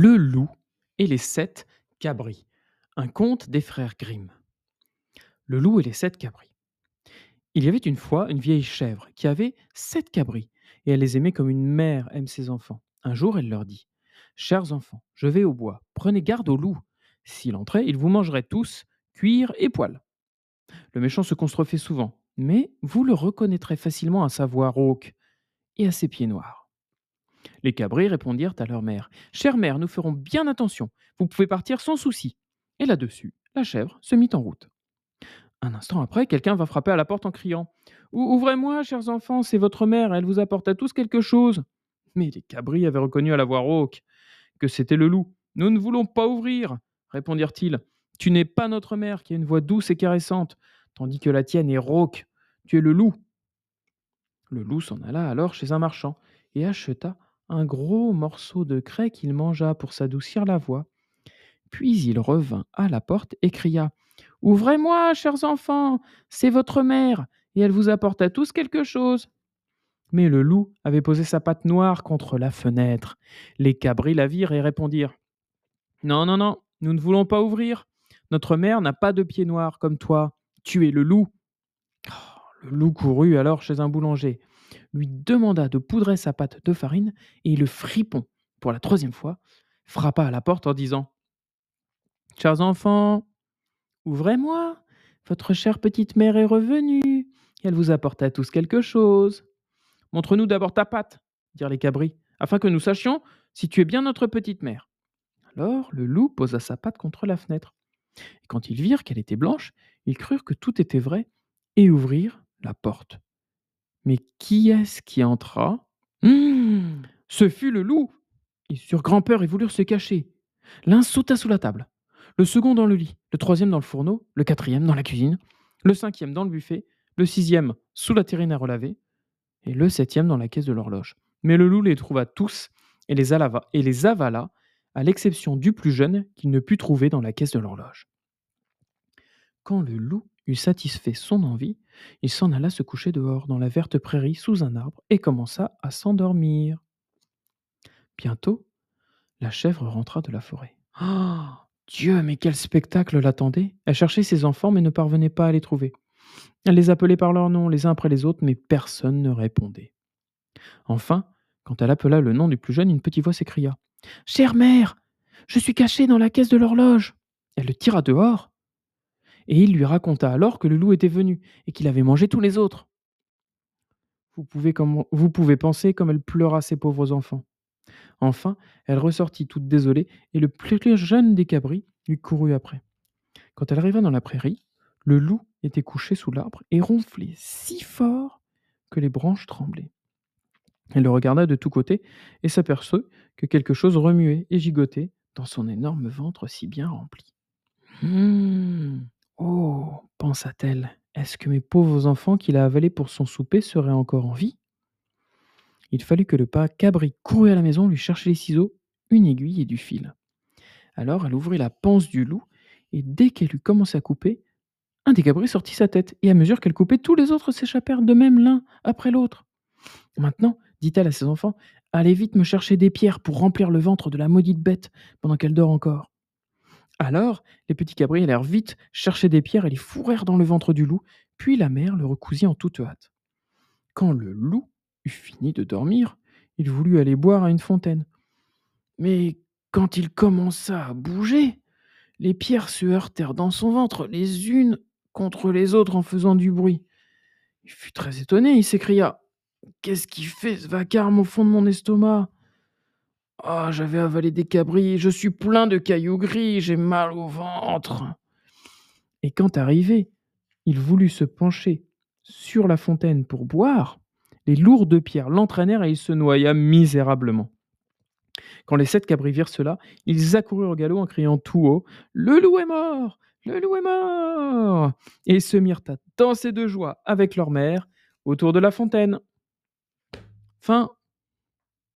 Le loup et les sept cabris. Un conte des frères Grimm. Le loup et les sept cabris. Il y avait une fois une vieille chèvre qui avait sept cabris, et elle les aimait comme une mère aime ses enfants. Un jour, elle leur dit Chers enfants, je vais au bois, prenez garde au loup. S'il entrait, il vous mangerait tous, cuir et poils. Le méchant se contrefait souvent, mais vous le reconnaîtrez facilement à sa voix rauque et à ses pieds noirs. Les cabris répondirent à leur mère Chère mère, nous ferons bien attention, vous pouvez partir sans souci. Et là-dessus, la chèvre se mit en route. Un instant après, quelqu'un va frapper à la porte en criant Ouvrez-moi, chers enfants, c'est votre mère, elle vous apporte à tous quelque chose. Mais les cabris avaient reconnu à la voix rauque que c'était le loup. Nous ne voulons pas ouvrir, répondirent-ils. Tu n'es pas notre mère qui a une voix douce et caressante, tandis que la tienne est rauque. Tu es le loup. Le loup s'en alla alors chez un marchand et acheta un gros morceau de craie qu'il mangea pour s'adoucir la voix. Puis il revint à la porte et cria Ouvrez-moi, chers enfants, c'est votre mère, et elle vous apporte à tous quelque chose. Mais le loup avait posé sa patte noire contre la fenêtre. Les cabris la virent et répondirent Non, non, non, nous ne voulons pas ouvrir. Notre mère n'a pas de pieds noirs comme toi. Tu es le loup. Oh, le loup courut alors chez un boulanger, lui demanda de poudrer sa pâte de farine, et le fripon, pour la troisième fois, frappa à la porte en disant Chers enfants, ouvrez-moi. Votre chère petite mère est revenue. Elle vous apporte à tous quelque chose. Montre-nous d'abord ta patte, dirent les cabris, afin que nous sachions si tu es bien notre petite mère. Alors le loup posa sa patte contre la fenêtre. Et quand ils virent qu'elle était blanche, ils crurent que tout était vrai et ouvrirent la porte. Mais qui est-ce qui entra? Hum Ce fut le loup Ils eurent grand-peur et voulurent se cacher. L'un sauta sous la table, le second dans le lit, le troisième dans le fourneau, le quatrième dans la cuisine, le cinquième dans le buffet, le sixième sous la terrine à relaver, et le septième dans la caisse de l'horloge. Mais le loup les trouva tous et les, et les avala, à l'exception du plus jeune qu'il ne put trouver dans la caisse de l'horloge. Quand le loup eut satisfait son envie, il s'en alla se coucher dehors dans la verte prairie sous un arbre et commença à s'endormir. Bientôt, la chèvre rentra de la forêt. Oh Dieu, mais quel spectacle l'attendait Elle cherchait ses enfants mais ne parvenait pas à les trouver. Elle les appelait par leur nom les uns après les autres, mais personne ne répondait. Enfin, quand elle appela le nom du plus jeune, une petite voix s'écria Chère mère, je suis cachée dans la caisse de l'horloge. Elle le tira dehors, et il lui raconta alors que le loup était venu et qu'il avait mangé tous les autres. Vous pouvez, penser comme elle pleura ses pauvres enfants. Enfin, elle ressortit toute désolée, et le plus jeune des cabris lui courut après. Quand elle arriva dans la prairie, le loup était couché sous l'arbre et ronflait si fort que les branches tremblaient. Elle le regarda de tous côtés et s'aperçut que quelque chose remuait et gigotait dans son énorme ventre si bien rempli. Hum, oh, pensa-t-elle, est-ce que mes pauvres enfants qu'il a avalés pour son souper seraient encore en vie? Il fallut que le pas cabri courût à la maison lui chercher les ciseaux, une aiguille et du fil. Alors elle ouvrit la panse du loup, et dès qu'elle eut commencé à couper, un des cabris sortit sa tête, et à mesure qu'elle coupait, tous les autres s'échappèrent de même l'un après l'autre. Maintenant, dit-elle à ses enfants, allez vite me chercher des pierres pour remplir le ventre de la maudite bête pendant qu'elle dort encore. Alors, les petits cabris allèrent vite chercher des pierres et les fourrèrent dans le ventre du loup, puis la mère le recousit en toute hâte. Quand le loup eut fini de dormir, il voulut aller boire à une fontaine. Mais quand il commença à bouger, les pierres se heurtèrent dans son ventre, les unes contre les autres en faisant du bruit. Il fut très étonné, il s'écria Qu'est-ce qui fait ce vacarme au fond de mon estomac? Ah, j'avais avalé des cabris, je suis plein de cailloux gris, j'ai mal au ventre. Et quand arrivé, il voulut se pencher sur la fontaine pour boire, les lourdes pierres l'entraînèrent et il se noya misérablement. Quand les sept cabris virent cela, ils accoururent au galop en criant tout haut Le loup est mort Le loup est mort Et se mirent à danser de joie avec leur mère autour de la fontaine. Fin